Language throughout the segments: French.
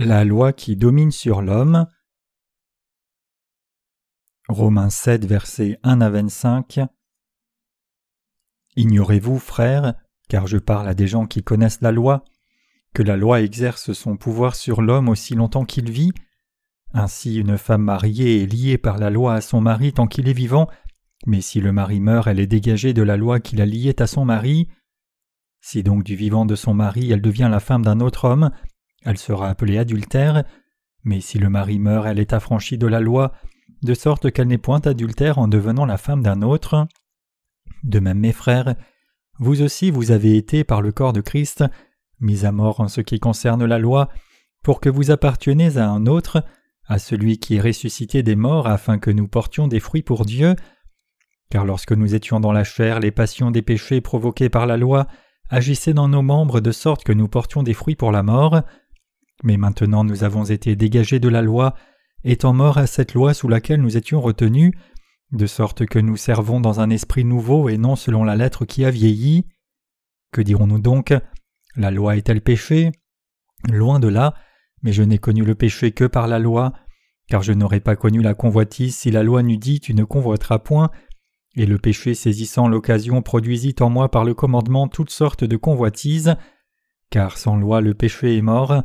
La loi qui domine sur l'homme. Romains 7, versets 1 à 25. Ignorez-vous, frères, car je parle à des gens qui connaissent la loi, que la loi exerce son pouvoir sur l'homme aussi longtemps qu'il vit Ainsi une femme mariée est liée par la loi à son mari tant qu'il est vivant, mais si le mari meurt, elle est dégagée de la loi qui la liait à son mari. Si donc du vivant de son mari elle devient la femme d'un autre homme, elle sera appelée adultère, mais si le mari meurt, elle est affranchie de la loi, de sorte qu'elle n'est point adultère en devenant la femme d'un autre. De même, mes frères, vous aussi vous avez été, par le corps de Christ, mis à mort en ce qui concerne la loi, pour que vous apparteniez à un autre, à celui qui est ressuscité des morts, afin que nous portions des fruits pour Dieu. Car lorsque nous étions dans la chair, les passions des péchés provoqués par la loi agissaient dans nos membres de sorte que nous portions des fruits pour la mort. Mais maintenant nous avons été dégagés de la loi, étant morts à cette loi sous laquelle nous étions retenus, de sorte que nous servons dans un esprit nouveau et non selon la lettre qui a vieilli. Que dirons-nous donc? La loi est-elle péché Loin de là, mais je n'ai connu le péché que par la loi, car je n'aurais pas connu la convoitise si la loi n'eût dit Tu ne convoiteras point, et le péché saisissant l'occasion produisit en moi par le commandement toutes sortes de convoitises, car sans loi le péché est mort.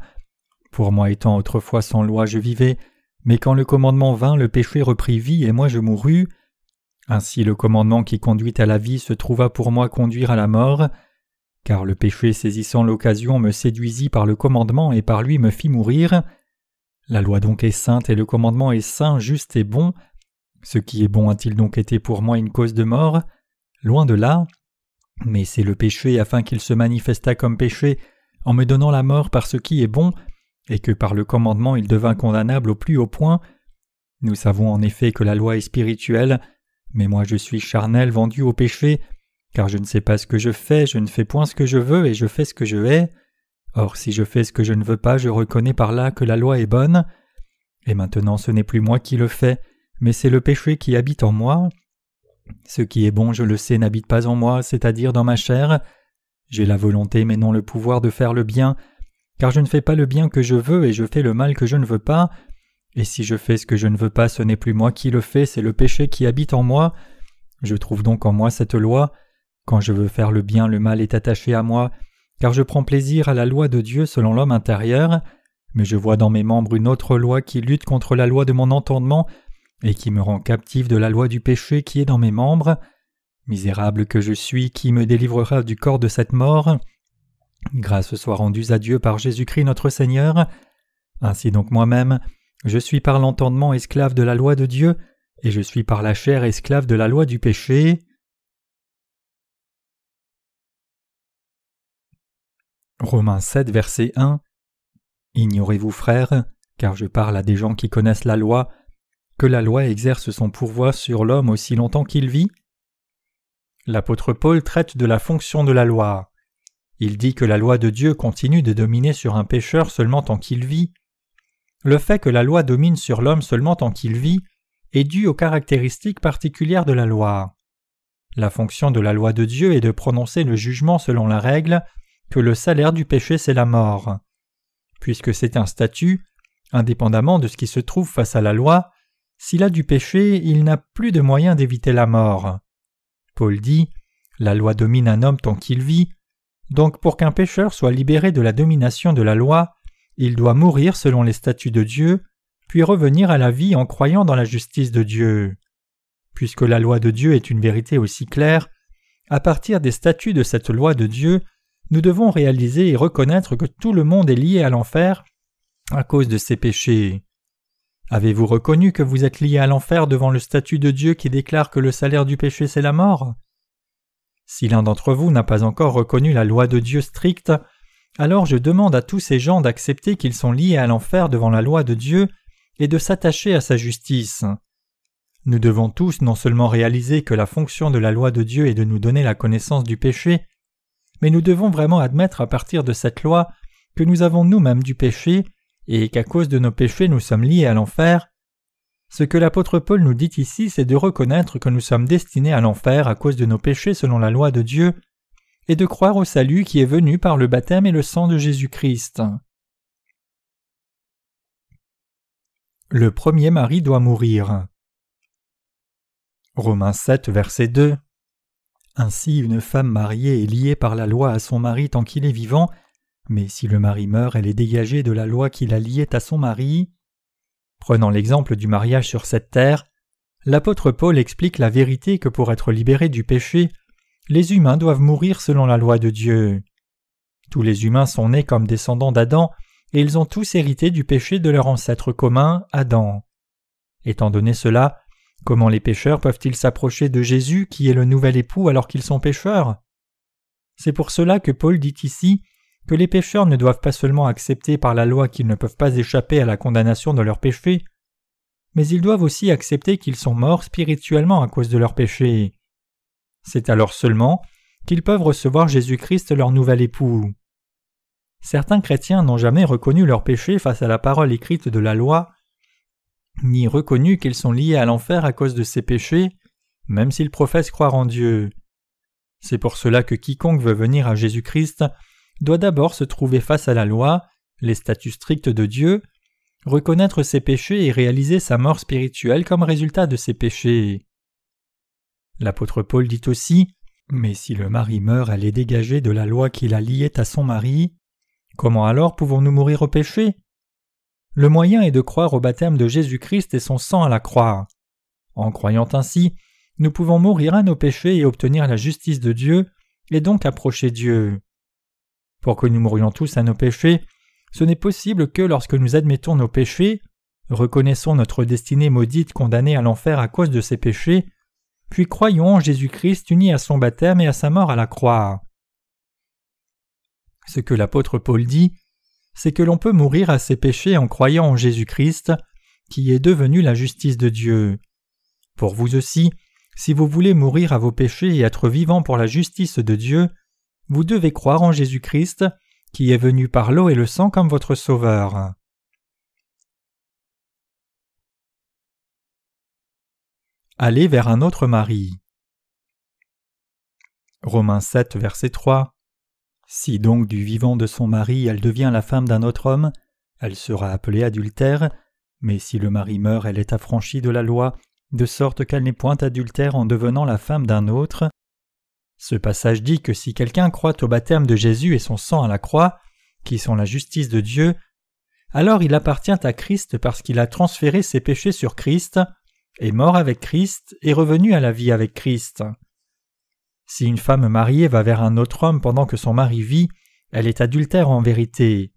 Pour moi étant autrefois sans loi je vivais, mais quand le commandement vint le péché reprit vie et moi je mourus. Ainsi le commandement qui conduit à la vie se trouva pour moi conduire à la mort, car le péché saisissant l'occasion me séduisit par le commandement et par lui me fit mourir. La loi donc est sainte et le commandement est saint, juste et bon. Ce qui est bon a-t-il donc été pour moi une cause de mort? Loin de là. Mais c'est le péché afin qu'il se manifesta comme péché en me donnant la mort par ce qui est bon, et que par le commandement il devint condamnable au plus haut point. Nous savons en effet que la loi est spirituelle, mais moi je suis charnel vendu au péché, car je ne sais pas ce que je fais, je ne fais point ce que je veux, et je fais ce que je hais. Or si je fais ce que je ne veux pas, je reconnais par là que la loi est bonne. Et maintenant ce n'est plus moi qui le fais, mais c'est le péché qui habite en moi. Ce qui est bon, je le sais, n'habite pas en moi, c'est-à-dire dans ma chair. J'ai la volonté mais non le pouvoir de faire le bien, car je ne fais pas le bien que je veux et je fais le mal que je ne veux pas. Et si je fais ce que je ne veux pas, ce n'est plus moi qui le fais, c'est le péché qui habite en moi. Je trouve donc en moi cette loi. Quand je veux faire le bien, le mal est attaché à moi, car je prends plaisir à la loi de Dieu selon l'homme intérieur, mais je vois dans mes membres une autre loi qui lutte contre la loi de mon entendement et qui me rend captif de la loi du péché qui est dans mes membres. Misérable que je suis, qui me délivrera du corps de cette mort? Grâce soit rendue à Dieu par Jésus-Christ notre Seigneur. Ainsi donc moi-même, je suis par l'entendement esclave de la loi de Dieu, et je suis par la chair esclave de la loi du péché. Romains 7, verset 1 Ignorez-vous, frères, car je parle à des gens qui connaissent la loi, que la loi exerce son pouvoir sur l'homme aussi longtemps qu'il vit L'apôtre Paul traite de la fonction de la loi. Il dit que la loi de Dieu continue de dominer sur un pécheur seulement tant qu'il vit. Le fait que la loi domine sur l'homme seulement tant qu'il vit est dû aux caractéristiques particulières de la loi. La fonction de la loi de Dieu est de prononcer le jugement selon la règle que le salaire du péché c'est la mort. Puisque c'est un statut, indépendamment de ce qui se trouve face à la loi, s'il a du péché, il n'a plus de moyen d'éviter la mort. Paul dit La loi domine un homme tant qu'il vit, donc pour qu'un pécheur soit libéré de la domination de la loi, il doit mourir selon les statuts de Dieu, puis revenir à la vie en croyant dans la justice de Dieu. Puisque la loi de Dieu est une vérité aussi claire, à partir des statuts de cette loi de Dieu, nous devons réaliser et reconnaître que tout le monde est lié à l'enfer à cause de ses péchés. Avez-vous reconnu que vous êtes lié à l'enfer devant le statut de Dieu qui déclare que le salaire du péché c'est la mort? Si l'un d'entre vous n'a pas encore reconnu la loi de Dieu stricte, alors je demande à tous ces gens d'accepter qu'ils sont liés à l'enfer devant la loi de Dieu et de s'attacher à sa justice. Nous devons tous non seulement réaliser que la fonction de la loi de Dieu est de nous donner la connaissance du péché, mais nous devons vraiment admettre à partir de cette loi que nous avons nous-mêmes du péché et qu'à cause de nos péchés nous sommes liés à l'enfer. Ce que l'apôtre Paul nous dit ici, c'est de reconnaître que nous sommes destinés à l'enfer à cause de nos péchés selon la loi de Dieu, et de croire au salut qui est venu par le baptême et le sang de Jésus-Christ. Le premier mari doit mourir. Romains 7, verset 2. Ainsi, une femme mariée est liée par la loi à son mari tant qu'il est vivant, mais si le mari meurt, elle est dégagée de la loi qui la liait à son mari. Prenant l'exemple du mariage sur cette terre, l'apôtre Paul explique la vérité que pour être libérés du péché, les humains doivent mourir selon la loi de Dieu. Tous les humains sont nés comme descendants d'Adam, et ils ont tous hérité du péché de leur ancêtre commun, Adam. Étant donné cela, comment les pécheurs peuvent-ils s'approcher de Jésus qui est le nouvel époux alors qu'ils sont pécheurs? C'est pour cela que Paul dit ici que les pécheurs ne doivent pas seulement accepter par la loi qu'ils ne peuvent pas échapper à la condamnation de leurs péchés, mais ils doivent aussi accepter qu'ils sont morts spirituellement à cause de leurs péchés. C'est alors seulement qu'ils peuvent recevoir Jésus-Christ leur nouvel époux. Certains chrétiens n'ont jamais reconnu leurs péchés face à la parole écrite de la loi, ni reconnu qu'ils sont liés à l'enfer à cause de ces péchés, même s'ils professent croire en Dieu. C'est pour cela que quiconque veut venir à Jésus-Christ doit d'abord se trouver face à la loi, les statuts stricts de Dieu, reconnaître ses péchés et réaliser sa mort spirituelle comme résultat de ses péchés. L'apôtre Paul dit aussi Mais si le mari meurt, elle est dégagée de la loi qui la liait à son mari. Comment alors pouvons-nous mourir au péché? Le moyen est de croire au baptême de Jésus-Christ et son sang à la croix. En croyant ainsi, nous pouvons mourir à nos péchés et obtenir la justice de Dieu, et donc approcher Dieu. Pour que nous mourions tous à nos péchés, ce n'est possible que lorsque nous admettons nos péchés, reconnaissons notre destinée maudite condamnée à l'enfer à cause de ces péchés, puis croyons en Jésus-Christ uni à son baptême et à sa mort à la croix. Ce que l'apôtre Paul dit, c'est que l'on peut mourir à ses péchés en croyant en Jésus-Christ, qui est devenu la justice de Dieu. Pour vous aussi, si vous voulez mourir à vos péchés et être vivant pour la justice de Dieu, vous devez croire en Jésus-Christ, qui est venu par l'eau et le sang comme votre Sauveur. Aller vers un autre mari. Romains 7, verset 3. Si donc du vivant de son mari elle devient la femme d'un autre homme, elle sera appelée adultère, mais si le mari meurt, elle est affranchie de la loi, de sorte qu'elle n'est point adultère en devenant la femme d'un autre. Ce passage dit que si quelqu'un croit au baptême de Jésus et son sang à la croix, qui sont la justice de Dieu, alors il appartient à Christ parce qu'il a transféré ses péchés sur Christ, est mort avec Christ et revenu à la vie avec Christ. Si une femme mariée va vers un autre homme pendant que son mari vit, elle est adultère en vérité.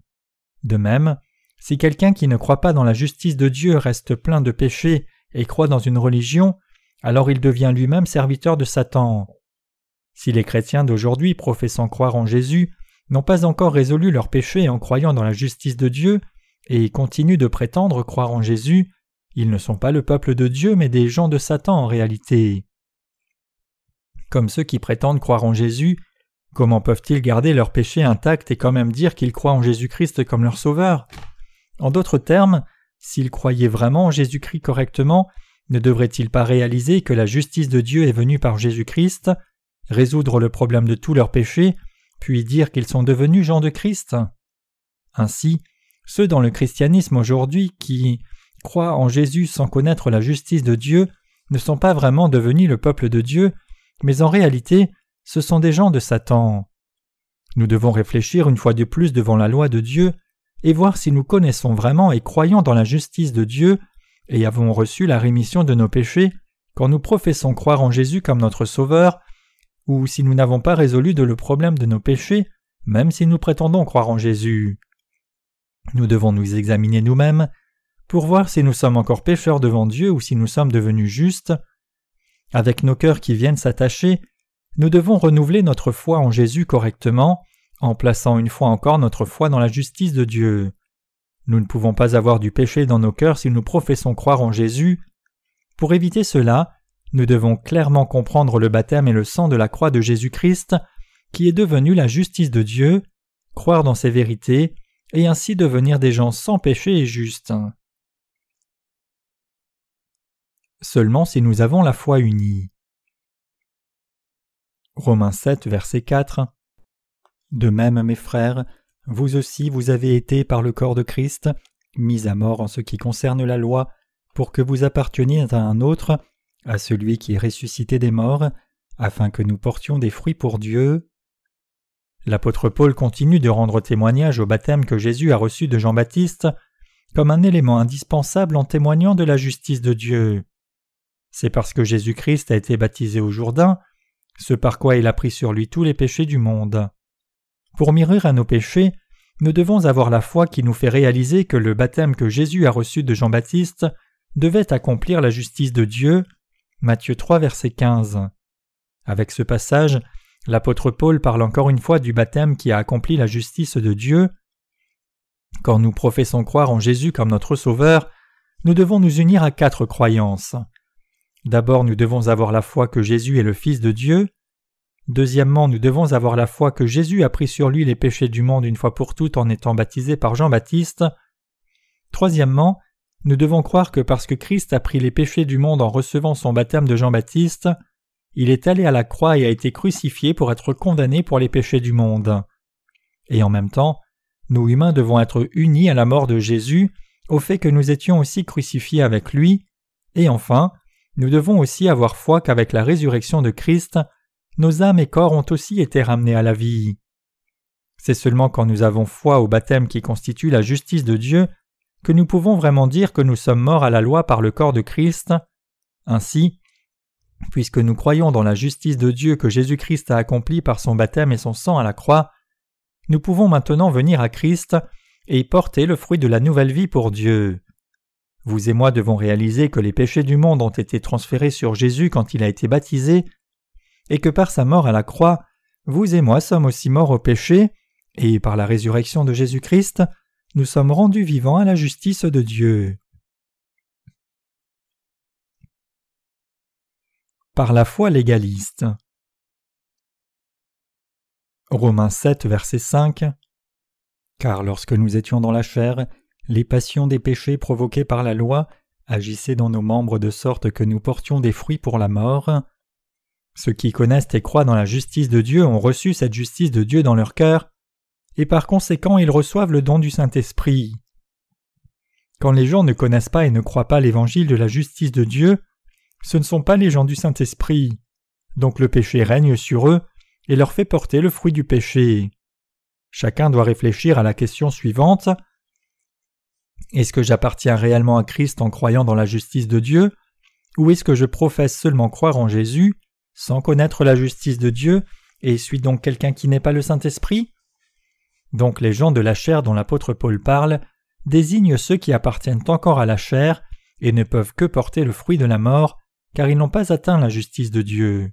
De même, si quelqu'un qui ne croit pas dans la justice de Dieu reste plein de péchés et croit dans une religion, alors il devient lui-même serviteur de Satan. Si les chrétiens d'aujourd'hui professant croire en Jésus n'ont pas encore résolu leurs péchés en croyant dans la justice de Dieu et continuent de prétendre croire en Jésus, ils ne sont pas le peuple de Dieu mais des gens de Satan en réalité. Comme ceux qui prétendent croire en Jésus, comment peuvent-ils garder leurs péchés intacts et quand même dire qu'ils croient en Jésus-Christ comme leur sauveur? En d'autres termes, s'ils croyaient vraiment en Jésus-Christ correctement, ne devraient-ils pas réaliser que la justice de Dieu est venue par Jésus-Christ, résoudre le problème de tous leurs péchés, puis dire qu'ils sont devenus gens de Christ Ainsi, ceux dans le christianisme aujourd'hui qui croient en Jésus sans connaître la justice de Dieu ne sont pas vraiment devenus le peuple de Dieu, mais en réalité, ce sont des gens de Satan. Nous devons réfléchir une fois de plus devant la loi de Dieu et voir si nous connaissons vraiment et croyons dans la justice de Dieu et avons reçu la rémission de nos péchés quand nous professons croire en Jésus comme notre Sauveur, ou si nous n'avons pas résolu le problème de nos péchés, même si nous prétendons croire en Jésus. Nous devons nous examiner nous-mêmes pour voir si nous sommes encore pécheurs devant Dieu ou si nous sommes devenus justes. Avec nos cœurs qui viennent s'attacher, nous devons renouveler notre foi en Jésus correctement, en plaçant une fois encore notre foi dans la justice de Dieu. Nous ne pouvons pas avoir du péché dans nos cœurs si nous professons croire en Jésus. Pour éviter cela, nous devons clairement comprendre le baptême et le sang de la croix de Jésus-Christ, qui est devenu la justice de Dieu, croire dans ses vérités, et ainsi devenir des gens sans péché et justes seulement si nous avons la foi unie. Romains 7, verset 4 De même, mes frères, vous aussi vous avez été par le corps de Christ mis à mort en ce qui concerne la loi, pour que vous apparteniez à un autre, à celui qui est ressuscité des morts, afin que nous portions des fruits pour Dieu. L'apôtre Paul continue de rendre témoignage au baptême que Jésus a reçu de Jean-Baptiste comme un élément indispensable en témoignant de la justice de Dieu. C'est parce que Jésus-Christ a été baptisé au Jourdain, ce par quoi il a pris sur lui tous les péchés du monde. Pour mirer à nos péchés, nous devons avoir la foi qui nous fait réaliser que le baptême que Jésus a reçu de Jean-Baptiste devait accomplir la justice de Dieu. Matthieu 3, verset 15. Avec ce passage, l'apôtre Paul parle encore une fois du baptême qui a accompli la justice de Dieu. Quand nous professons croire en Jésus comme notre Sauveur, nous devons nous unir à quatre croyances. D'abord, nous devons avoir la foi que Jésus est le Fils de Dieu. Deuxièmement, nous devons avoir la foi que Jésus a pris sur lui les péchés du monde une fois pour toutes en étant baptisé par Jean-Baptiste. Troisièmement, nous devons croire que parce que Christ a pris les péchés du monde en recevant son baptême de Jean-Baptiste, il est allé à la croix et a été crucifié pour être condamné pour les péchés du monde. Et en même temps, nous humains devons être unis à la mort de Jésus, au fait que nous étions aussi crucifiés avec lui, et enfin, nous devons aussi avoir foi qu'avec la résurrection de Christ, nos âmes et corps ont aussi été ramenés à la vie. C'est seulement quand nous avons foi au baptême qui constitue la justice de Dieu que nous pouvons vraiment dire que nous sommes morts à la loi par le corps de Christ. Ainsi, Puisque nous croyons dans la justice de Dieu que Jésus-Christ a accomplie par son baptême et son sang à la croix, nous pouvons maintenant venir à Christ et porter le fruit de la nouvelle vie pour Dieu. Vous et moi devons réaliser que les péchés du monde ont été transférés sur Jésus quand il a été baptisé, et que par sa mort à la croix, vous et moi sommes aussi morts au péché, et par la résurrection de Jésus-Christ, nous sommes rendus vivants à la justice de Dieu. par la foi légaliste. Romains 7, verset 5 Car lorsque nous étions dans la chair, les passions des péchés provoqués par la loi agissaient dans nos membres de sorte que nous portions des fruits pour la mort. Ceux qui connaissent et croient dans la justice de Dieu ont reçu cette justice de Dieu dans leur cœur, et par conséquent ils reçoivent le don du Saint-Esprit. Quand les gens ne connaissent pas et ne croient pas l'évangile de la justice de Dieu, ce ne sont pas les gens du Saint-Esprit. Donc le péché règne sur eux et leur fait porter le fruit du péché. Chacun doit réfléchir à la question suivante. Est-ce que j'appartiens réellement à Christ en croyant dans la justice de Dieu Ou est-ce que je professe seulement croire en Jésus, sans connaître la justice de Dieu, et suis donc quelqu'un qui n'est pas le Saint-Esprit? Donc les gens de la chair dont l'apôtre Paul parle désignent ceux qui appartiennent encore à la chair et ne peuvent que porter le fruit de la mort, car ils n'ont pas atteint la justice de Dieu.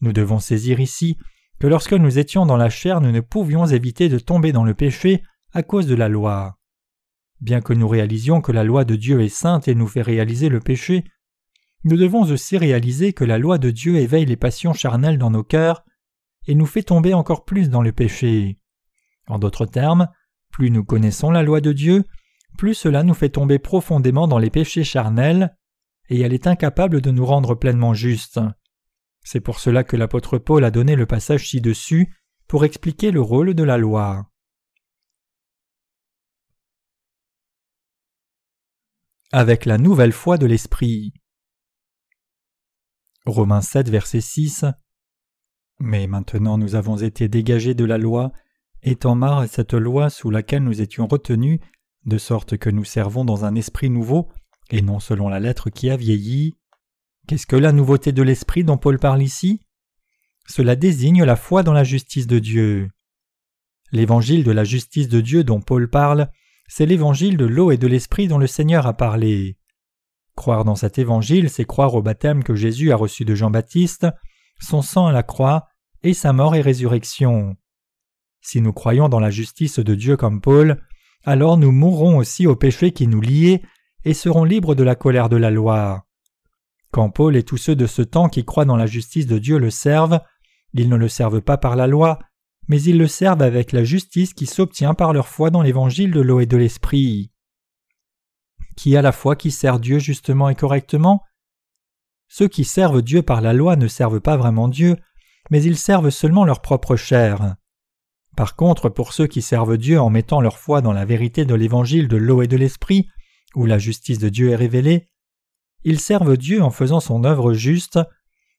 Nous devons saisir ici que lorsque nous étions dans la chair nous ne pouvions éviter de tomber dans le péché à cause de la loi. Bien que nous réalisions que la loi de Dieu est sainte et nous fait réaliser le péché, nous devons aussi réaliser que la loi de Dieu éveille les passions charnelles dans nos cœurs et nous fait tomber encore plus dans le péché. En d'autres termes, plus nous connaissons la loi de Dieu, plus cela nous fait tomber profondément dans les péchés charnels, et elle est incapable de nous rendre pleinement justes. C'est pour cela que l'apôtre Paul a donné le passage ci-dessus pour expliquer le rôle de la loi. Avec la nouvelle foi de l'Esprit. Romains 7, verset 6 Mais maintenant nous avons été dégagés de la loi, étant marre cette loi sous laquelle nous étions retenus, de sorte que nous servons dans un esprit nouveau, et non selon la lettre qui a vieilli. Qu'est-ce que la nouveauté de l'esprit dont Paul parle ici? Cela désigne la foi dans la justice de Dieu. L'évangile de la justice de Dieu dont Paul parle, c'est l'évangile de l'eau et de l'esprit dont le Seigneur a parlé. Croire dans cet évangile, c'est croire au baptême que Jésus a reçu de Jean-Baptiste, son sang à la croix, et sa mort et résurrection. Si nous croyons dans la justice de Dieu comme Paul, alors nous mourrons aussi au péché qui nous liait et serons libres de la colère de la loi. Quand Paul et tous ceux de ce temps qui croient dans la justice de Dieu le servent, ils ne le servent pas par la loi, mais ils le servent avec la justice qui s'obtient par leur foi dans l'évangile de l'eau et de l'esprit. Qui a la foi qui sert Dieu justement et correctement? Ceux qui servent Dieu par la loi ne servent pas vraiment Dieu, mais ils servent seulement leur propre chair. Par contre, pour ceux qui servent Dieu en mettant leur foi dans la vérité de l'évangile de l'eau et de l'esprit, où la justice de Dieu est révélée, ils servent Dieu en faisant son œuvre juste,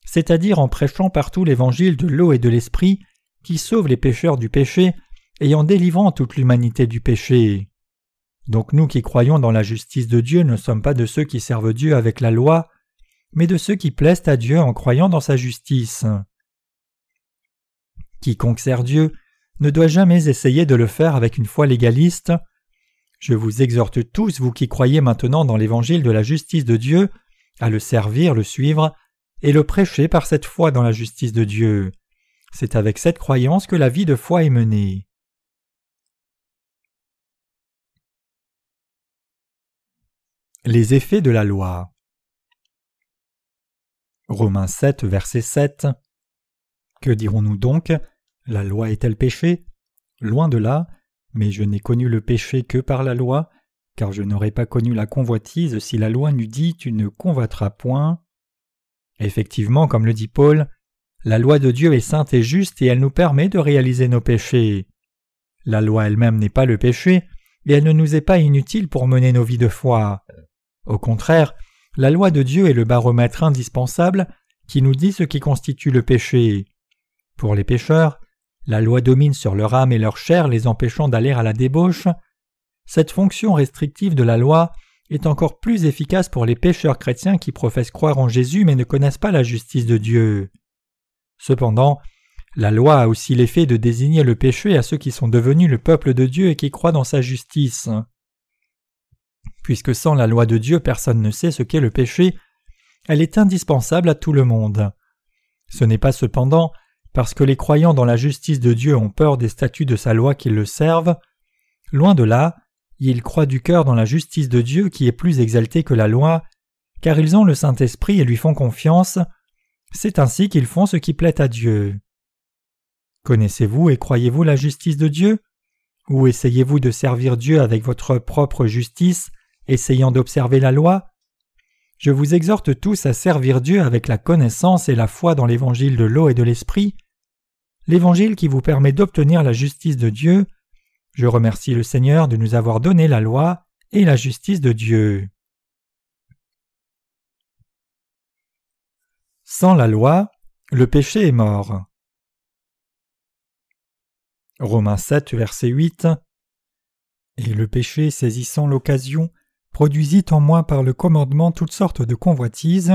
c'est-à-dire en prêchant partout l'évangile de l'eau et de l'esprit qui sauve les pécheurs du péché et en délivrant toute l'humanité du péché. Donc nous qui croyons dans la justice de Dieu ne sommes pas de ceux qui servent Dieu avec la loi, mais de ceux qui plaisent à Dieu en croyant dans sa justice. Quiconque sert Dieu ne doit jamais essayer de le faire avec une foi légaliste. Je vous exhorte tous, vous qui croyez maintenant dans l'évangile de la justice de Dieu, à le servir, le suivre, et le prêcher par cette foi dans la justice de Dieu. C'est avec cette croyance que la vie de foi est menée. Les effets de la loi. Romains 7, verset 7. Que dirons-nous donc? La loi est-elle péché Loin de là, mais je n'ai connu le péché que par la loi, car je n'aurais pas connu la convoitise si la loi n'eût dit Tu ne convoiteras point. Effectivement, comme le dit Paul, la loi de Dieu est sainte et juste et elle nous permet de réaliser nos péchés. La loi elle-même n'est pas le péché, et elle ne nous est pas inutile pour mener nos vies de foi. Au contraire, la loi de Dieu est le baromètre indispensable qui nous dit ce qui constitue le péché. Pour les pécheurs, la loi domine sur leur âme et leur chair, les empêchant d'aller à la débauche. Cette fonction restrictive de la loi est encore plus efficace pour les pécheurs chrétiens qui professent croire en Jésus mais ne connaissent pas la justice de Dieu. Cependant, la loi a aussi l'effet de désigner le péché à ceux qui sont devenus le peuple de Dieu et qui croient dans sa justice. Puisque sans la loi de Dieu personne ne sait ce qu'est le péché, elle est indispensable à tout le monde. Ce n'est pas cependant parce que les croyants dans la justice de Dieu ont peur des statuts de sa loi qu'ils le servent. Loin de là, ils croient du cœur dans la justice de Dieu qui est plus exaltée que la loi, car ils ont le Saint-Esprit et lui font confiance. C'est ainsi qu'ils font ce qui plaît à Dieu. Connaissez-vous et croyez-vous la justice de Dieu? Ou essayez-vous de servir Dieu avec votre propre justice, essayant d'observer la loi? Je vous exhorte tous à servir Dieu avec la connaissance et la foi dans l'évangile de l'eau et de l'esprit, l'évangile qui vous permet d'obtenir la justice de Dieu. Je remercie le Seigneur de nous avoir donné la loi et la justice de Dieu. Sans la loi, le péché est mort. Romains 7, verset 8 Et le péché, saisissant l'occasion, produisit en moi par le commandement toutes sortes de convoitises,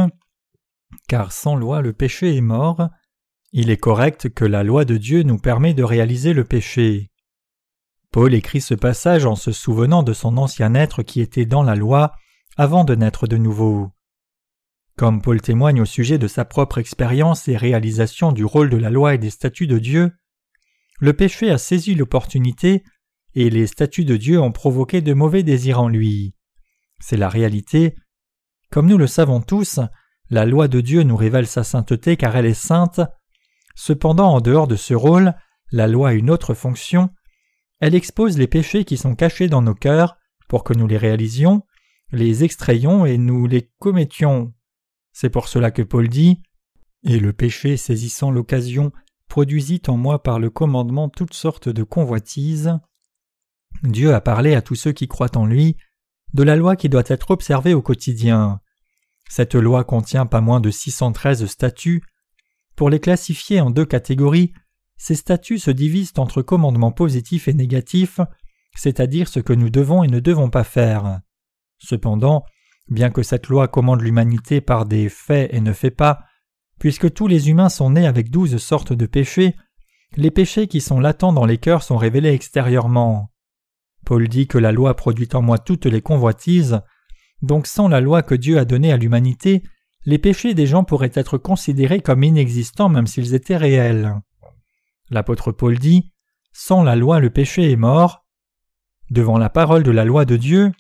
car sans loi le péché est mort, il est correct que la loi de Dieu nous permet de réaliser le péché. Paul écrit ce passage en se souvenant de son ancien être qui était dans la loi avant de naître de nouveau. Comme Paul témoigne au sujet de sa propre expérience et réalisation du rôle de la loi et des statuts de Dieu, le péché a saisi l'opportunité et les statuts de Dieu ont provoqué de mauvais désirs en lui. C'est la réalité. Comme nous le savons tous, la loi de Dieu nous révèle sa sainteté car elle est sainte, Cependant, en dehors de ce rôle, la loi a une autre fonction. Elle expose les péchés qui sont cachés dans nos cœurs pour que nous les réalisions, les extrayions et nous les commettions. C'est pour cela que Paul dit Et le péché saisissant l'occasion produisit en moi par le commandement toutes sortes de convoitises. Dieu a parlé à tous ceux qui croient en lui de la loi qui doit être observée au quotidien. Cette loi contient pas moins de 613 statuts, pour les classifier en deux catégories, ces statuts se divisent entre commandements positifs et négatifs, c'est-à-dire ce que nous devons et ne devons pas faire. Cependant, bien que cette loi commande l'humanité par des faits et ne fait pas, puisque tous les humains sont nés avec douze sortes de péchés, les péchés qui sont latents dans les cœurs sont révélés extérieurement. Paul dit que la loi produit en moi toutes les convoitises, donc sans la loi que Dieu a donnée à l'humanité, les péchés des gens pourraient être considérés comme inexistants même s'ils étaient réels. L'apôtre Paul dit Sans la loi le péché est mort. Devant la parole de la loi de Dieu,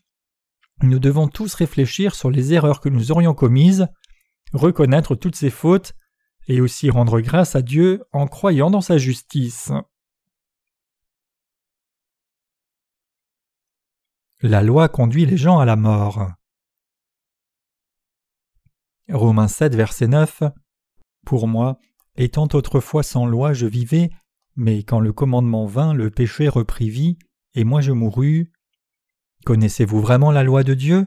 nous devons tous réfléchir sur les erreurs que nous aurions commises, reconnaître toutes ces fautes, et aussi rendre grâce à Dieu en croyant dans sa justice. La loi conduit les gens à la mort. Romains 7, verset 9 Pour moi, étant autrefois sans loi, je vivais, mais quand le commandement vint, le péché reprit vie, et moi je mourus. Connaissez-vous vraiment la loi de Dieu?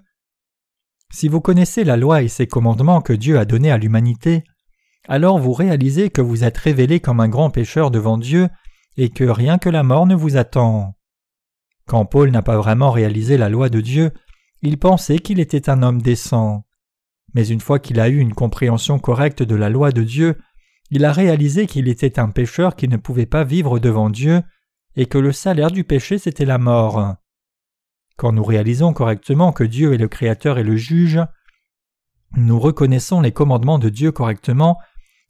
Si vous connaissez la loi et ses commandements que Dieu a donnés à l'humanité, alors vous réalisez que vous êtes révélé comme un grand pécheur devant Dieu et que rien que la mort ne vous attend. Quand Paul n'a pas vraiment réalisé la loi de Dieu, il pensait qu'il était un homme décent. Mais une fois qu'il a eu une compréhension correcte de la loi de Dieu, il a réalisé qu'il était un pécheur qui ne pouvait pas vivre devant Dieu et que le salaire du péché c'était la mort. Quand nous réalisons correctement que Dieu est le Créateur et le Juge, nous reconnaissons les commandements de Dieu correctement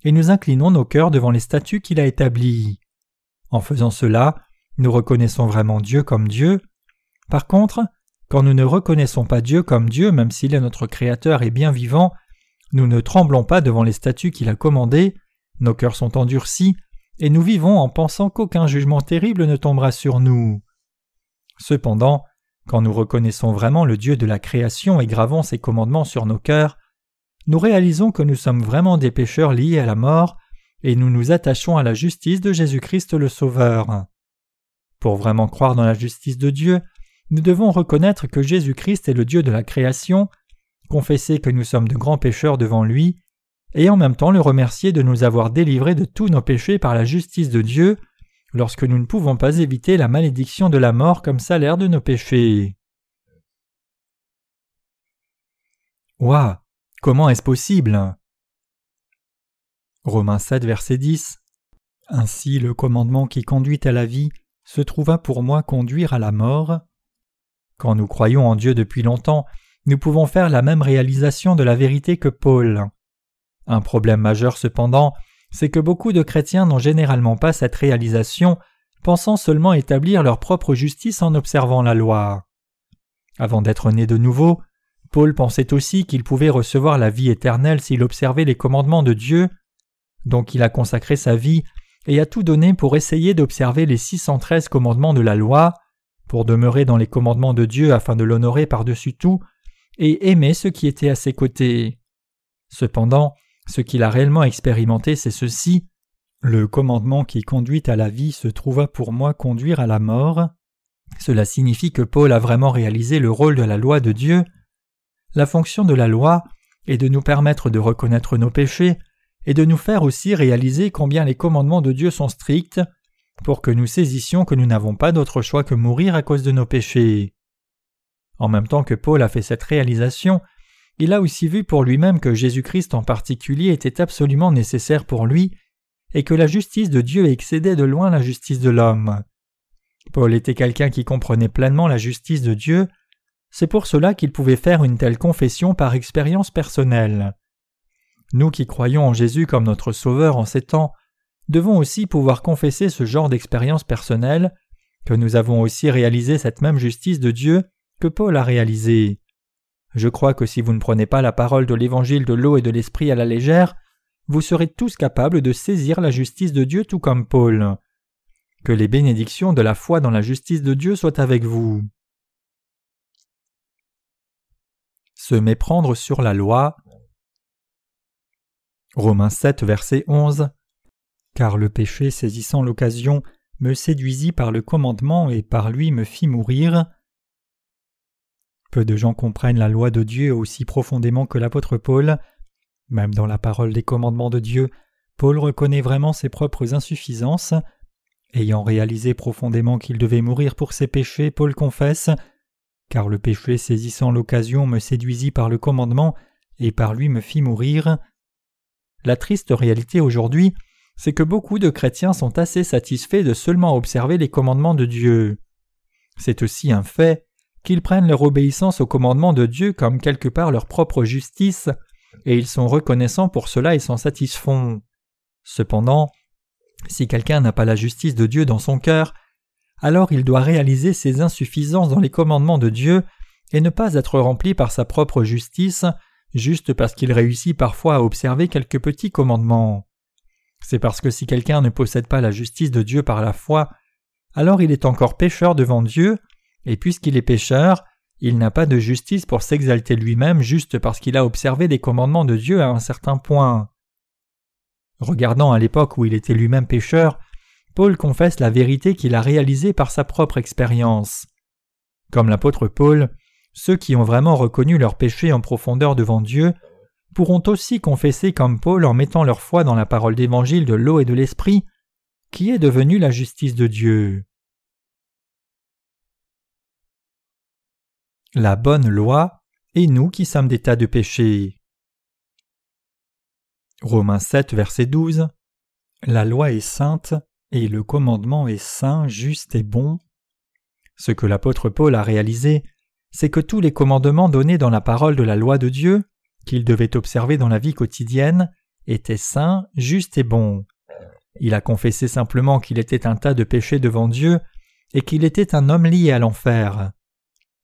et nous inclinons nos cœurs devant les statuts qu'il a établis. En faisant cela, nous reconnaissons vraiment Dieu comme Dieu. Par contre, quand nous ne reconnaissons pas Dieu comme Dieu, même s'il est notre Créateur et bien vivant, nous ne tremblons pas devant les statuts qu'il a commandés, nos cœurs sont endurcis, et nous vivons en pensant qu'aucun jugement terrible ne tombera sur nous. Cependant, quand nous reconnaissons vraiment le Dieu de la création et gravons ses commandements sur nos cœurs, nous réalisons que nous sommes vraiment des pécheurs liés à la mort, et nous nous attachons à la justice de Jésus-Christ le Sauveur. Pour vraiment croire dans la justice de Dieu, nous devons reconnaître que Jésus-Christ est le Dieu de la création, confesser que nous sommes de grands pécheurs devant lui, et en même temps le remercier de nous avoir délivrés de tous nos péchés par la justice de Dieu, lorsque nous ne pouvons pas éviter la malédiction de la mort comme salaire de nos péchés. Ouah Comment est-ce possible? Romains 7, verset 10 Ainsi le commandement qui conduit à la vie se trouva pour moi conduire à la mort. Quand nous croyons en Dieu depuis longtemps, nous pouvons faire la même réalisation de la vérité que Paul. Un problème majeur cependant, c'est que beaucoup de chrétiens n'ont généralement pas cette réalisation, pensant seulement établir leur propre justice en observant la loi. Avant d'être né de nouveau, Paul pensait aussi qu'il pouvait recevoir la vie éternelle s'il observait les commandements de Dieu, donc il a consacré sa vie et a tout donné pour essayer d'observer les 613 commandements de la loi, pour demeurer dans les commandements de Dieu afin de l'honorer par-dessus tout, et aimer ceux qui étaient à ses côtés. Cependant, ce qu'il a réellement expérimenté, c'est ceci. Le commandement qui conduit à la vie se trouva pour moi conduire à la mort. Cela signifie que Paul a vraiment réalisé le rôle de la loi de Dieu. La fonction de la loi est de nous permettre de reconnaître nos péchés et de nous faire aussi réaliser combien les commandements de Dieu sont stricts pour que nous saisissions que nous n'avons pas d'autre choix que mourir à cause de nos péchés. En même temps que Paul a fait cette réalisation, il a aussi vu pour lui-même que Jésus-Christ en particulier était absolument nécessaire pour lui, et que la justice de Dieu excédait de loin la justice de l'homme. Paul était quelqu'un qui comprenait pleinement la justice de Dieu, c'est pour cela qu'il pouvait faire une telle confession par expérience personnelle. Nous qui croyons en Jésus comme notre Sauveur en ces temps, devons aussi pouvoir confesser ce genre d'expérience personnelle, que nous avons aussi réalisé cette même justice de Dieu que Paul a réalisée. Je crois que si vous ne prenez pas la parole de l'évangile de l'eau et de l'esprit à la légère, vous serez tous capables de saisir la justice de Dieu tout comme Paul. Que les bénédictions de la foi dans la justice de Dieu soient avec vous. Se méprendre sur la loi. Romains 7, verset 11. Car le péché saisissant l'occasion me séduisit par le commandement et par lui me fit mourir. Peu de gens comprennent la loi de Dieu aussi profondément que l'apôtre Paul. Même dans la parole des commandements de Dieu, Paul reconnaît vraiment ses propres insuffisances. Ayant réalisé profondément qu'il devait mourir pour ses péchés, Paul confesse Car le péché saisissant l'occasion me séduisit par le commandement, et par lui me fit mourir. La triste réalité aujourd'hui, c'est que beaucoup de chrétiens sont assez satisfaits de seulement observer les commandements de Dieu. C'est aussi un fait qu'ils prennent leur obéissance au commandement de Dieu comme quelque part leur propre justice, et ils sont reconnaissants pour cela et s'en satisfont. Cependant, si quelqu'un n'a pas la justice de Dieu dans son cœur, alors il doit réaliser ses insuffisances dans les commandements de Dieu et ne pas être rempli par sa propre justice juste parce qu'il réussit parfois à observer quelques petits commandements. C'est parce que si quelqu'un ne possède pas la justice de Dieu par la foi, alors il est encore pécheur devant Dieu et puisqu'il est pécheur, il n'a pas de justice pour s'exalter lui-même juste parce qu'il a observé les commandements de Dieu à un certain point. Regardant à l'époque où il était lui-même pécheur, Paul confesse la vérité qu'il a réalisée par sa propre expérience. Comme l'apôtre Paul, ceux qui ont vraiment reconnu leurs péchés en profondeur devant Dieu pourront aussi confesser comme Paul en mettant leur foi dans la parole d'évangile de l'eau et de l'esprit, qui est devenue la justice de Dieu. La bonne loi et nous qui sommes des tas de péchés. Romains 7, verset 12 La loi est sainte et le commandement est saint, juste et bon. Ce que l'apôtre Paul a réalisé, c'est que tous les commandements donnés dans la parole de la loi de Dieu, qu'il devait observer dans la vie quotidienne, étaient saints, justes et bons. Il a confessé simplement qu'il était un tas de péchés devant Dieu et qu'il était un homme lié à l'enfer.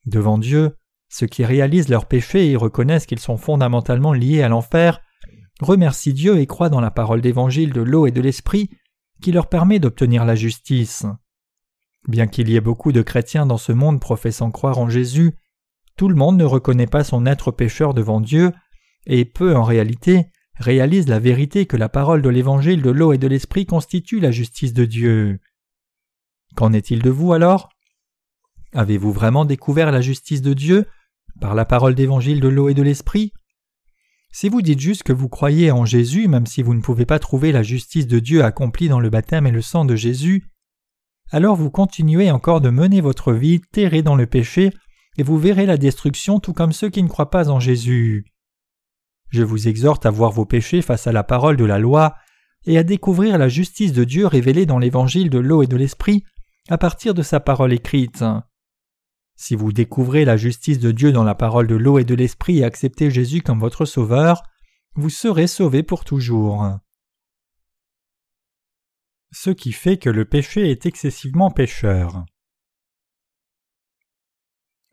Devant Dieu, ceux qui réalisent leurs péchés et reconnaissent qu'ils sont fondamentalement liés à l'enfer remercient Dieu et croient dans la parole d'évangile de l'eau et de l'esprit qui leur permet d'obtenir la justice. Bien qu'il y ait beaucoup de chrétiens dans ce monde professant croire en Jésus, tout le monde ne reconnaît pas son être pécheur devant Dieu, et peu en réalité réalisent la vérité que la parole de l'évangile de l'eau et de l'esprit constitue la justice de Dieu. Qu'en est-il de vous alors? Avez-vous vraiment découvert la justice de Dieu par la parole d'évangile de l'eau et de l'esprit? Si vous dites juste que vous croyez en Jésus, même si vous ne pouvez pas trouver la justice de Dieu accomplie dans le baptême et le sang de Jésus, alors vous continuez encore de mener votre vie terrée dans le péché, et vous verrez la destruction tout comme ceux qui ne croient pas en Jésus. Je vous exhorte à voir vos péchés face à la parole de la loi, et à découvrir la justice de Dieu révélée dans l'évangile de l'eau et de l'esprit à partir de sa parole écrite. Si vous découvrez la justice de Dieu dans la parole de l'eau et de l'esprit et acceptez Jésus comme votre Sauveur, vous serez sauvé pour toujours. Ce qui fait que le péché est excessivement pécheur.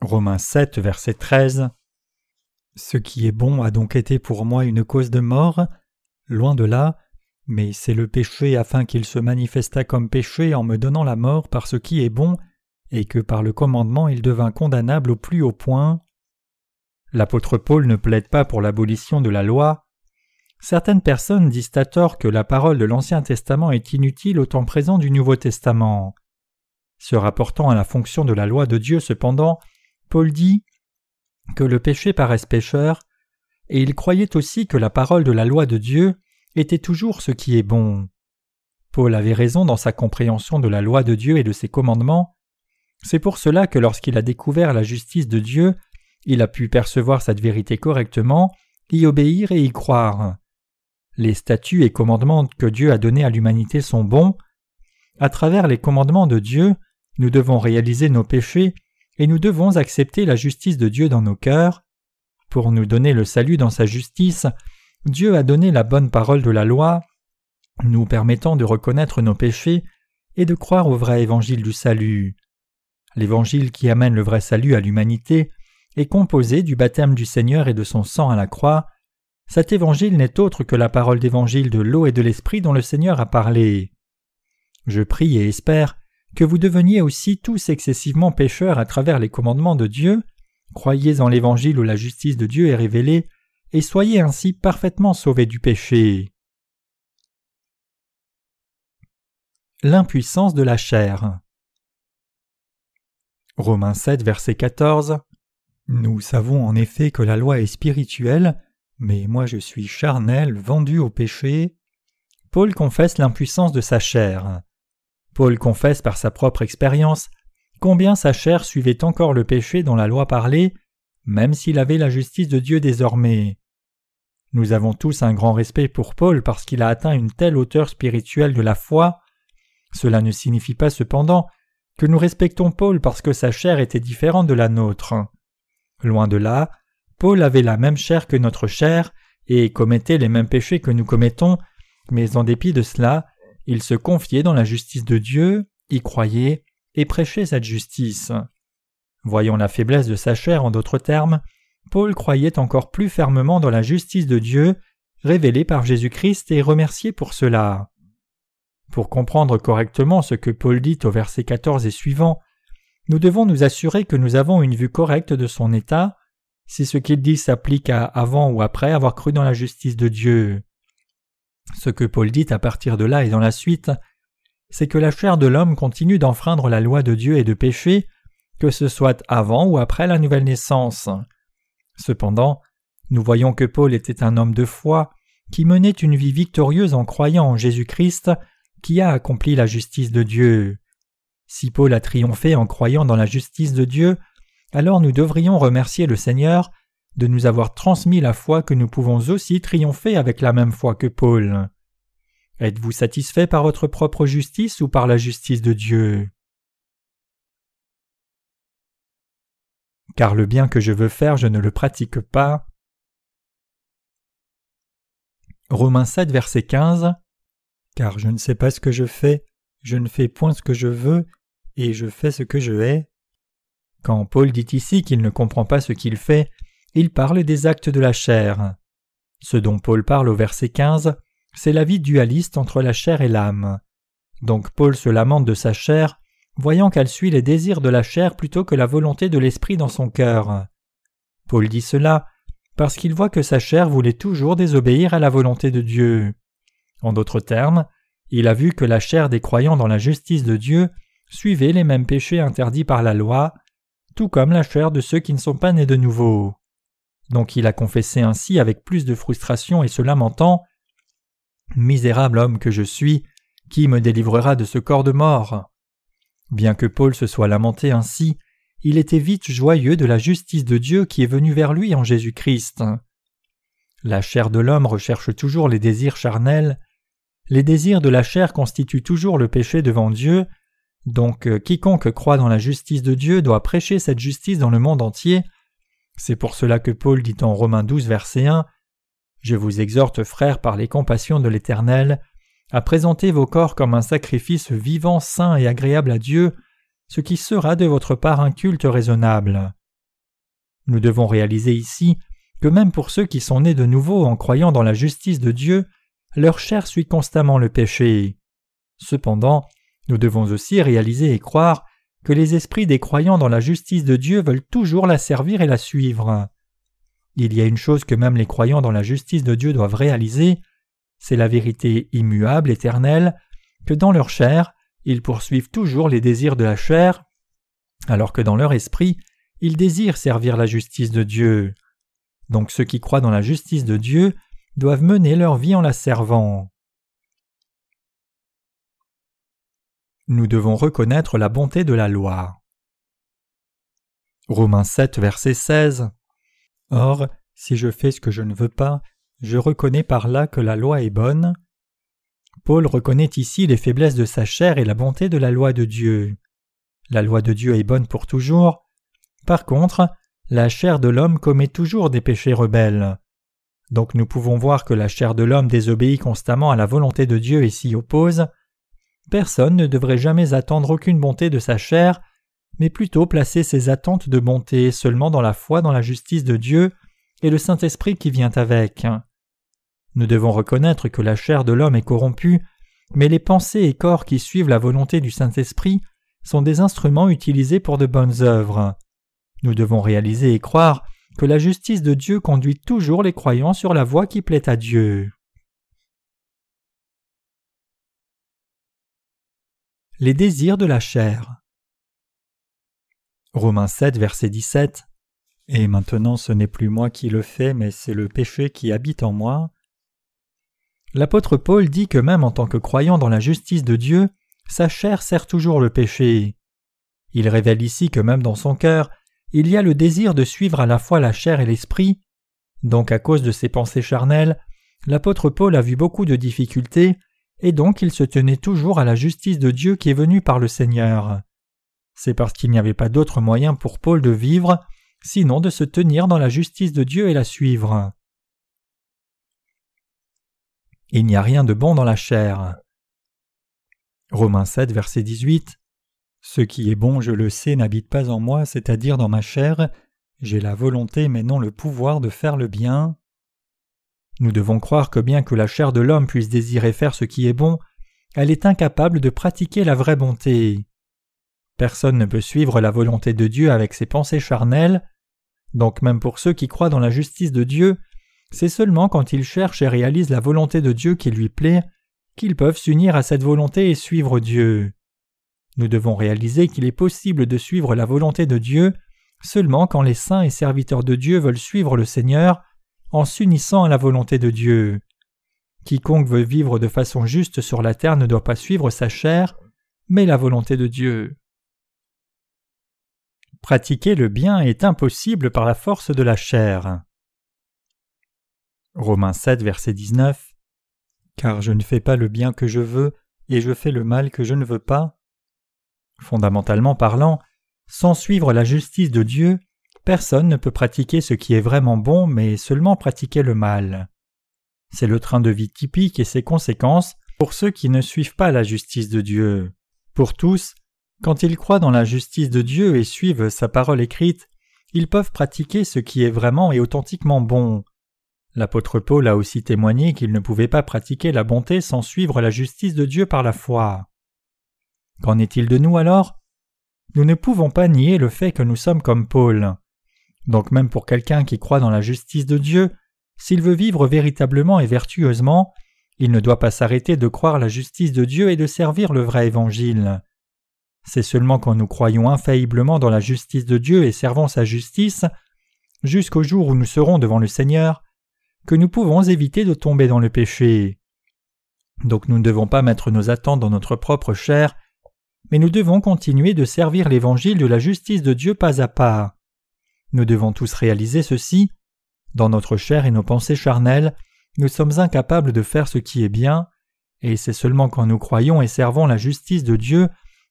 Romains 7, verset 13 Ce qui est bon a donc été pour moi une cause de mort, loin de là, mais c'est le péché afin qu'il se manifestât comme péché en me donnant la mort par ce qui est bon, et que par le commandement il devint condamnable au plus haut point. L'apôtre Paul ne plaide pas pour l'abolition de la loi. Certaines personnes disent à tort que la parole de l'Ancien Testament est inutile au temps présent du Nouveau Testament. Se rapportant à la fonction de la loi de Dieu cependant, Paul dit que le péché paraisse pécheur, et il croyait aussi que la parole de la loi de Dieu était toujours ce qui est bon. Paul avait raison dans sa compréhension de la loi de Dieu et de ses commandements, c'est pour cela que lorsqu'il a découvert la justice de Dieu, il a pu percevoir cette vérité correctement, y obéir et y croire. Les statuts et commandements que Dieu a donnés à l'humanité sont bons. À travers les commandements de Dieu, nous devons réaliser nos péchés et nous devons accepter la justice de Dieu dans nos cœurs. Pour nous donner le salut dans sa justice, Dieu a donné la bonne parole de la loi, nous permettant de reconnaître nos péchés et de croire au vrai évangile du salut. L'évangile qui amène le vrai salut à l'humanité est composé du baptême du Seigneur et de son sang à la croix. Cet évangile n'est autre que la parole d'évangile de l'eau et de l'esprit dont le Seigneur a parlé. Je prie et espère que vous deveniez aussi tous excessivement pécheurs à travers les commandements de Dieu, croyez en l'évangile où la justice de Dieu est révélée, et soyez ainsi parfaitement sauvés du péché. L'impuissance de la chair. Romains 7, verset 14. Nous savons en effet que la loi est spirituelle, mais moi je suis charnel, vendu au péché. Paul confesse l'impuissance de sa chair. Paul confesse par sa propre expérience combien sa chair suivait encore le péché dont la loi parlait, même s'il avait la justice de Dieu désormais. Nous avons tous un grand respect pour Paul parce qu'il a atteint une telle hauteur spirituelle de la foi. Cela ne signifie pas cependant que nous respectons Paul parce que sa chair était différente de la nôtre. Loin de là, Paul avait la même chair que notre chair et commettait les mêmes péchés que nous commettons, mais en dépit de cela, il se confiait dans la justice de Dieu, y croyait et prêchait cette justice. Voyant la faiblesse de sa chair en d'autres termes, Paul croyait encore plus fermement dans la justice de Dieu, révélée par Jésus-Christ et remercié pour cela. Pour comprendre correctement ce que Paul dit au verset 14 et suivant, nous devons nous assurer que nous avons une vue correcte de son état, si ce qu'il dit s'applique à avant ou après avoir cru dans la justice de Dieu. Ce que Paul dit à partir de là et dans la suite c'est que la chair de l'homme continue d'enfreindre la loi de Dieu et de pécher, que ce soit avant ou après la nouvelle naissance. Cependant, nous voyons que Paul était un homme de foi, qui menait une vie victorieuse en croyant en Jésus-Christ, qui a accompli la justice de Dieu. Si Paul a triomphé en croyant dans la justice de Dieu, alors nous devrions remercier le Seigneur de nous avoir transmis la foi que nous pouvons aussi triompher avec la même foi que Paul. Êtes-vous satisfait par votre propre justice ou par la justice de Dieu? Car le bien que je veux faire, je ne le pratique pas. Romains 7, verset 15 Car je ne sais pas ce que je fais, je ne fais point ce que je veux, et je fais ce que je hais. Quand Paul dit ici qu'il ne comprend pas ce qu'il fait, il parle des actes de la chair. Ce dont Paul parle au verset 15, c'est la vie dualiste entre la chair et l'âme. Donc Paul se lamente de sa chair, voyant qu'elle suit les désirs de la chair plutôt que la volonté de l'esprit dans son cœur. Paul dit cela parce qu'il voit que sa chair voulait toujours désobéir à la volonté de Dieu. En d'autres termes, il a vu que la chair des croyants dans la justice de Dieu suivait les mêmes péchés interdits par la loi, tout comme la chair de ceux qui ne sont pas nés de nouveau. Donc il a confessé ainsi avec plus de frustration et se lamentant Misérable homme que je suis, qui me délivrera de ce corps de mort Bien que Paul se soit lamenté ainsi, il était vite joyeux de la justice de Dieu qui est venue vers lui en Jésus-Christ. La chair de l'homme recherche toujours les désirs charnels, les désirs de la chair constituent toujours le péché devant Dieu, donc euh, quiconque croit dans la justice de Dieu doit prêcher cette justice dans le monde entier. C'est pour cela que Paul dit en Romains 12 verset 1 Je vous exhorte, frères, par les compassions de l'Éternel, à présenter vos corps comme un sacrifice vivant, saint et agréable à Dieu, ce qui sera de votre part un culte raisonnable. Nous devons réaliser ici que même pour ceux qui sont nés de nouveau en croyant dans la justice de Dieu, leur chair suit constamment le péché. Cependant, nous devons aussi réaliser et croire que les esprits des croyants dans la justice de Dieu veulent toujours la servir et la suivre. Il y a une chose que même les croyants dans la justice de Dieu doivent réaliser, c'est la vérité immuable, éternelle, que dans leur chair, ils poursuivent toujours les désirs de la chair, alors que dans leur esprit, ils désirent servir la justice de Dieu. Donc ceux qui croient dans la justice de Dieu doivent mener leur vie en la servant. Nous devons reconnaître la bonté de la loi. Romains 7, verset 16. Or, si je fais ce que je ne veux pas, je reconnais par là que la loi est bonne. Paul reconnaît ici les faiblesses de sa chair et la bonté de la loi de Dieu. La loi de Dieu est bonne pour toujours. Par contre, la chair de l'homme commet toujours des péchés rebelles. Donc nous pouvons voir que la chair de l'homme désobéit constamment à la volonté de Dieu et s'y oppose. Personne ne devrait jamais attendre aucune bonté de sa chair, mais plutôt placer ses attentes de bonté seulement dans la foi dans la justice de Dieu et le Saint-Esprit qui vient avec. Nous devons reconnaître que la chair de l'homme est corrompue, mais les pensées et corps qui suivent la volonté du Saint-Esprit sont des instruments utilisés pour de bonnes œuvres. Nous devons réaliser et croire que la justice de Dieu conduit toujours les croyants sur la voie qui plaît à Dieu. Les désirs de la chair. Romains 7, verset 17. Et maintenant ce n'est plus moi qui le fais, mais c'est le péché qui habite en moi. L'apôtre Paul dit que même en tant que croyant dans la justice de Dieu, sa chair sert toujours le péché. Il révèle ici que même dans son cœur, il y a le désir de suivre à la fois la chair et l'esprit. Donc à cause de ses pensées charnelles, l'apôtre Paul a vu beaucoup de difficultés, et donc il se tenait toujours à la justice de Dieu qui est venue par le Seigneur. C'est parce qu'il n'y avait pas d'autre moyen pour Paul de vivre, sinon de se tenir dans la justice de Dieu et la suivre. Il n'y a rien de bon dans la chair. Romains 7, verset 18. Ce qui est bon, je le sais, n'habite pas en moi, c'est-à-dire dans ma chair. J'ai la volonté, mais non le pouvoir de faire le bien. Nous devons croire que bien que la chair de l'homme puisse désirer faire ce qui est bon, elle est incapable de pratiquer la vraie bonté. Personne ne peut suivre la volonté de Dieu avec ses pensées charnelles. Donc même pour ceux qui croient dans la justice de Dieu, c'est seulement quand ils cherchent et réalisent la volonté de Dieu qui lui plaît qu'ils peuvent s'unir à cette volonté et suivre Dieu. Nous devons réaliser qu'il est possible de suivre la volonté de Dieu seulement quand les saints et serviteurs de Dieu veulent suivre le Seigneur en s'unissant à la volonté de Dieu. Quiconque veut vivre de façon juste sur la terre ne doit pas suivre sa chair, mais la volonté de Dieu. Pratiquer le bien est impossible par la force de la chair. Romains 7, verset 19 Car je ne fais pas le bien que je veux, et je fais le mal que je ne veux pas. Fondamentalement parlant, sans suivre la justice de Dieu, personne ne peut pratiquer ce qui est vraiment bon, mais seulement pratiquer le mal. C'est le train de vie typique et ses conséquences pour ceux qui ne suivent pas la justice de Dieu. Pour tous, quand ils croient dans la justice de Dieu et suivent sa parole écrite, ils peuvent pratiquer ce qui est vraiment et authentiquement bon. L'apôtre Paul a aussi témoigné qu'il ne pouvait pas pratiquer la bonté sans suivre la justice de Dieu par la foi. Qu'en est-il de nous alors? Nous ne pouvons pas nier le fait que nous sommes comme Paul. Donc même pour quelqu'un qui croit dans la justice de Dieu, s'il veut vivre véritablement et vertueusement, il ne doit pas s'arrêter de croire la justice de Dieu et de servir le vrai évangile. C'est seulement quand nous croyons infailliblement dans la justice de Dieu et servons sa justice, jusqu'au jour où nous serons devant le Seigneur, que nous pouvons éviter de tomber dans le péché. Donc nous ne devons pas mettre nos attentes dans notre propre chair, mais nous devons continuer de servir l'évangile de la justice de Dieu pas à pas. Nous devons tous réaliser ceci. Dans notre chair et nos pensées charnelles, nous sommes incapables de faire ce qui est bien, et c'est seulement quand nous croyons et servons la justice de Dieu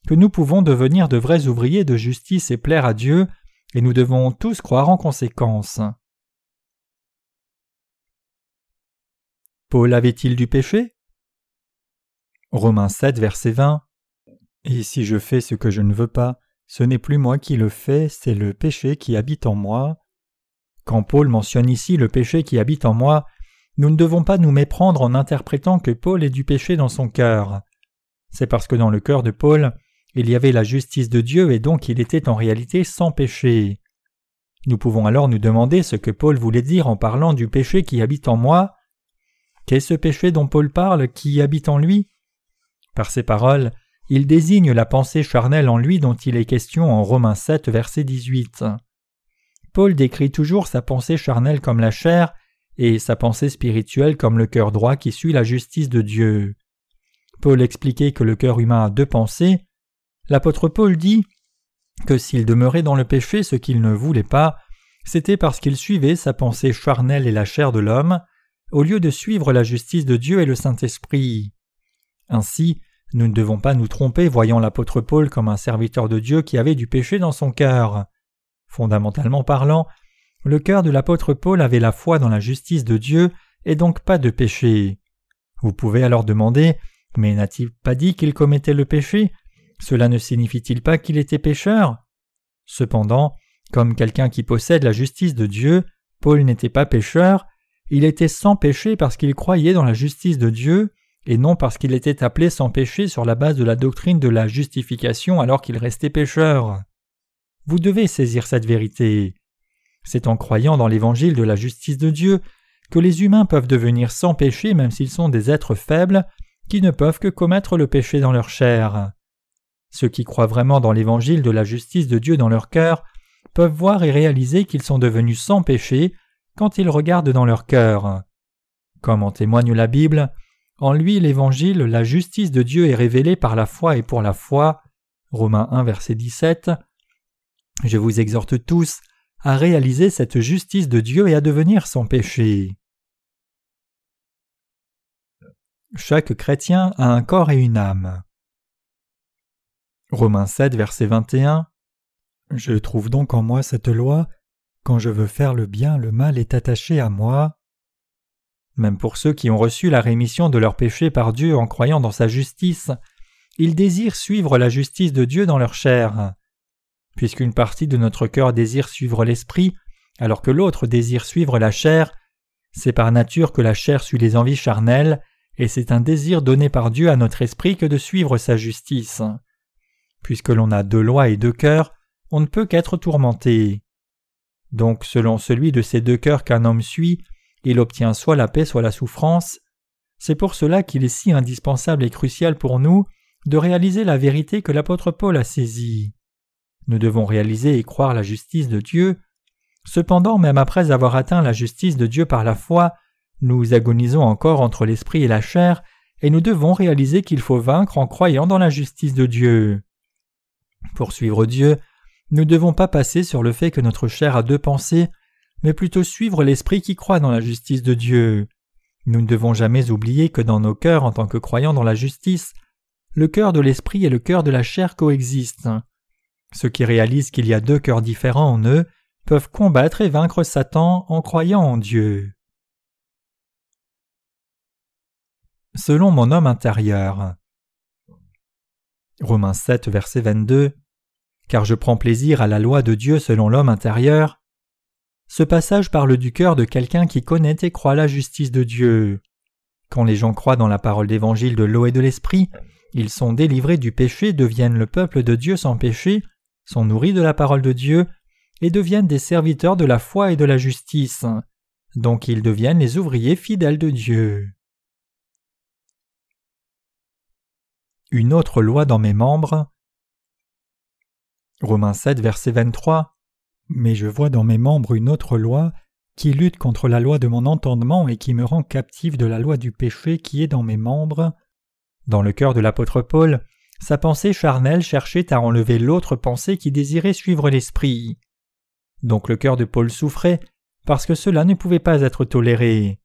que nous pouvons devenir de vrais ouvriers de justice et plaire à Dieu, et nous devons tous croire en conséquence. Paul avait-il du péché? Romains 7, verset 20 Et si je fais ce que je ne veux pas, ce n'est plus moi qui le fais, c'est le péché qui habite en moi. Quand Paul mentionne ici le péché qui habite en moi, nous ne devons pas nous méprendre en interprétant que Paul ait du péché dans son cœur. C'est parce que dans le cœur de Paul, il y avait la justice de Dieu et donc il était en réalité sans péché. Nous pouvons alors nous demander ce que Paul voulait dire en parlant du péché qui habite en moi. Qu'est ce péché dont Paul parle qui habite en lui? Par ces paroles, il désigne la pensée charnelle en lui dont il est question en Romains 7, verset 18. Paul décrit toujours sa pensée charnelle comme la chair et sa pensée spirituelle comme le cœur droit qui suit la justice de Dieu. Paul expliquait que le cœur humain a deux pensées. L'apôtre Paul dit que s'il demeurait dans le péché ce qu'il ne voulait pas, c'était parce qu'il suivait sa pensée charnelle et la chair de l'homme, au lieu de suivre la justice de Dieu et le Saint-Esprit. Ainsi, nous ne devons pas nous tromper voyant l'apôtre Paul comme un serviteur de Dieu qui avait du péché dans son cœur. Fondamentalement parlant, le cœur de l'apôtre Paul avait la foi dans la justice de Dieu et donc pas de péché. Vous pouvez alors demander Mais n'a-t-il pas dit qu'il commettait le péché? Cela ne signifie-t-il pas qu'il était pécheur? Cependant, comme quelqu'un qui possède la justice de Dieu, Paul n'était pas pécheur, il était sans péché parce qu'il croyait dans la justice de Dieu, et non parce qu'il était appelé sans péché sur la base de la doctrine de la justification alors qu'il restait pécheur. Vous devez saisir cette vérité. C'est en croyant dans l'évangile de la justice de Dieu que les humains peuvent devenir sans péché même s'ils sont des êtres faibles qui ne peuvent que commettre le péché dans leur chair. Ceux qui croient vraiment dans l'évangile de la justice de Dieu dans leur cœur peuvent voir et réaliser qu'ils sont devenus sans péché quand ils regardent dans leur cœur. Comme en témoigne la Bible, en lui l'évangile, la justice de Dieu est révélée par la foi et pour la foi. Romains 1 verset 17. Je vous exhorte tous à réaliser cette justice de Dieu et à devenir sans péché. Chaque chrétien a un corps et une âme. Romains 7 verset 21. Je trouve donc en moi cette loi quand je veux faire le bien, le mal est attaché à moi. Même pour ceux qui ont reçu la rémission de leurs péchés par Dieu en croyant dans sa justice, ils désirent suivre la justice de Dieu dans leur chair. Puisqu'une partie de notre cœur désire suivre l'esprit, alors que l'autre désire suivre la chair, c'est par nature que la chair suit les envies charnelles, et c'est un désir donné par Dieu à notre esprit que de suivre sa justice. Puisque l'on a deux lois et deux cœurs, on ne peut qu'être tourmenté. Donc selon celui de ces deux cœurs qu'un homme suit, il obtient soit la paix soit la souffrance. C'est pour cela qu'il est si indispensable et crucial pour nous de réaliser la vérité que l'apôtre Paul a saisie. Nous devons réaliser et croire la justice de Dieu. Cependant, même après avoir atteint la justice de Dieu par la foi, nous agonisons encore entre l'esprit et la chair, et nous devons réaliser qu'il faut vaincre en croyant dans la justice de Dieu. Pour suivre Dieu, nous ne devons pas passer sur le fait que notre chair a deux pensées, mais plutôt suivre l'esprit qui croit dans la justice de Dieu. Nous ne devons jamais oublier que dans nos cœurs en tant que croyants dans la justice, le cœur de l'esprit et le cœur de la chair coexistent. Ceux qui réalisent qu'il y a deux cœurs différents en eux peuvent combattre et vaincre Satan en croyant en Dieu. Selon mon homme intérieur. Romains 7, verset 22. Car je prends plaisir à la loi de Dieu selon l'homme intérieur. Ce passage parle du cœur de quelqu'un qui connaît et croit la justice de Dieu. Quand les gens croient dans la parole d'évangile de l'eau et de l'esprit, ils sont délivrés du péché, deviennent le peuple de Dieu sans péché, sont nourris de la parole de Dieu, et deviennent des serviteurs de la foi et de la justice. Donc ils deviennent les ouvriers fidèles de Dieu. Une autre loi dans mes membres. Romains 7, verset 23. Mais je vois dans mes membres une autre loi qui lutte contre la loi de mon entendement et qui me rend captif de la loi du péché qui est dans mes membres. Dans le cœur de l'apôtre Paul, sa pensée charnelle cherchait à enlever l'autre pensée qui désirait suivre l'esprit. Donc le cœur de Paul souffrait parce que cela ne pouvait pas être toléré.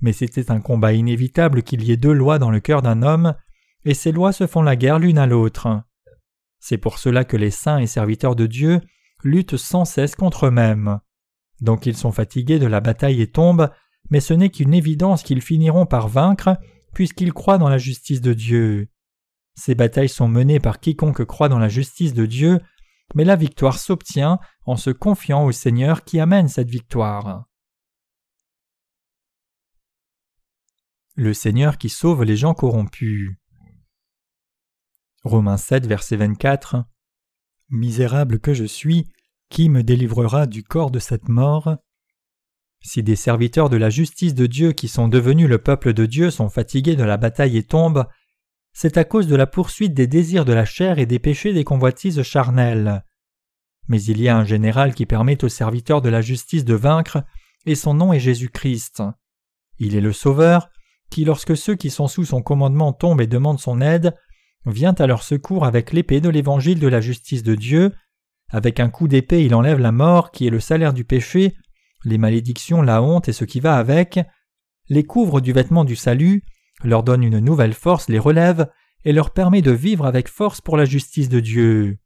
Mais c'était un combat inévitable qu'il y ait deux lois dans le cœur d'un homme, et ces lois se font la guerre l'une à l'autre. C'est pour cela que les saints et serviteurs de Dieu luttent sans cesse contre eux-mêmes. Donc ils sont fatigués de la bataille et tombent, mais ce n'est qu'une évidence qu'ils finiront par vaincre, puisqu'ils croient dans la justice de Dieu. Ces batailles sont menées par quiconque croit dans la justice de Dieu, mais la victoire s'obtient en se confiant au Seigneur qui amène cette victoire. Le Seigneur qui sauve les gens corrompus. Romains 7, verset 24 Misérable que je suis, qui me délivrera du corps de cette mort? Si des serviteurs de la justice de Dieu qui sont devenus le peuple de Dieu sont fatigués de la bataille et tombent, c'est à cause de la poursuite des désirs de la chair et des péchés des convoitises charnelles. Mais il y a un général qui permet aux serviteurs de la justice de vaincre, et son nom est Jésus-Christ. Il est le Sauveur, qui lorsque ceux qui sont sous son commandement tombent et demandent son aide, vient à leur secours avec l'épée de l'évangile de la justice de Dieu. Avec un coup d'épée, il enlève la mort, qui est le salaire du péché, les malédictions, la honte et ce qui va avec, les couvre du vêtement du salut, leur donne une nouvelle force, les relève, et leur permet de vivre avec force pour la justice de Dieu.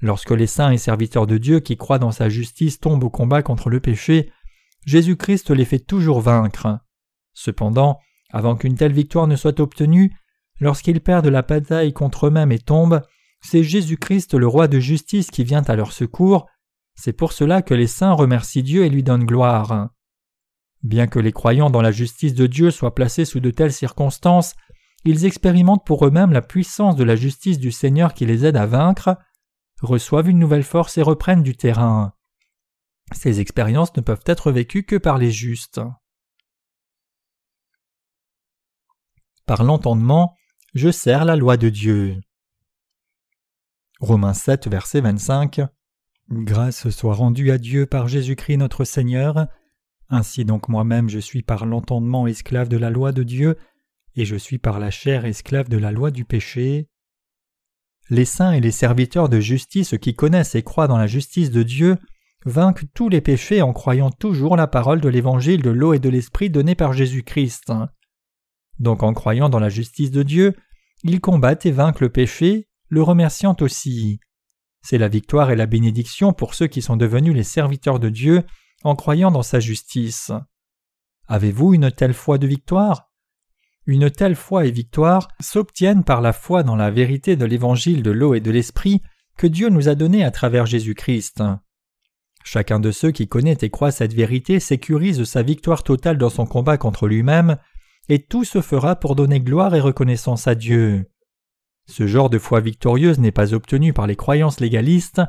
Lorsque les saints et serviteurs de Dieu qui croient dans sa justice tombent au combat contre le péché, Jésus-Christ les fait toujours vaincre. Cependant, avant qu'une telle victoire ne soit obtenue, Lorsqu'ils perdent la bataille contre eux-mêmes et tombent, c'est Jésus-Christ le roi de justice qui vient à leur secours, c'est pour cela que les saints remercient Dieu et lui donnent gloire. Bien que les croyants dans la justice de Dieu soient placés sous de telles circonstances, ils expérimentent pour eux-mêmes la puissance de la justice du Seigneur qui les aide à vaincre, reçoivent une nouvelle force et reprennent du terrain. Ces expériences ne peuvent être vécues que par les justes. Par l'entendement, je sers la loi de Dieu. Romains 7, verset 25. Grâce soit rendue à Dieu par Jésus-Christ notre Seigneur. Ainsi donc moi-même je suis par l'entendement esclave de la loi de Dieu, et je suis par la chair esclave de la loi du péché. Les saints et les serviteurs de justice qui connaissent et croient dans la justice de Dieu vainquent tous les péchés en croyant toujours la parole de l'évangile de l'eau et de l'esprit donnée par Jésus-Christ. Donc en croyant dans la justice de Dieu, ils combattent et vainquent le péché, le remerciant aussi. C'est la victoire et la bénédiction pour ceux qui sont devenus les serviteurs de Dieu en croyant dans sa justice. Avez-vous une telle foi de victoire? Une telle foi et victoire s'obtiennent par la foi dans la vérité de l'évangile de l'eau et de l'esprit que Dieu nous a donné à travers Jésus-Christ. Chacun de ceux qui connaît et croit cette vérité sécurise sa victoire totale dans son combat contre lui-même et tout se fera pour donner gloire et reconnaissance à Dieu. Ce genre de foi victorieuse n'est pas obtenu par les croyances légalistes,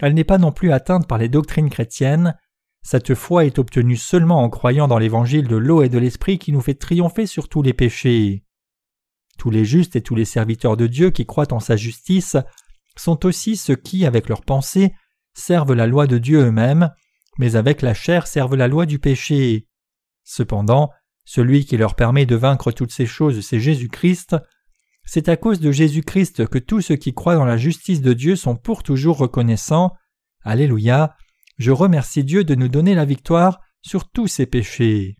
elle n'est pas non plus atteinte par les doctrines chrétiennes, Cette foi est obtenue seulement en croyant dans l'évangile de l'eau et de l'esprit qui nous fait triompher sur tous les péchés. Tous les justes et tous les serviteurs de Dieu qui croient en sa justice sont aussi ceux qui, avec leurs pensées, servent la loi de Dieu eux-mêmes, mais avec la chair servent la loi du péché. Cependant, celui qui leur permet de vaincre toutes ces choses, c'est Jésus-Christ. C'est à cause de Jésus-Christ que tous ceux qui croient dans la justice de Dieu sont pour toujours reconnaissants. Alléluia. Je remercie Dieu de nous donner la victoire sur tous ses péchés.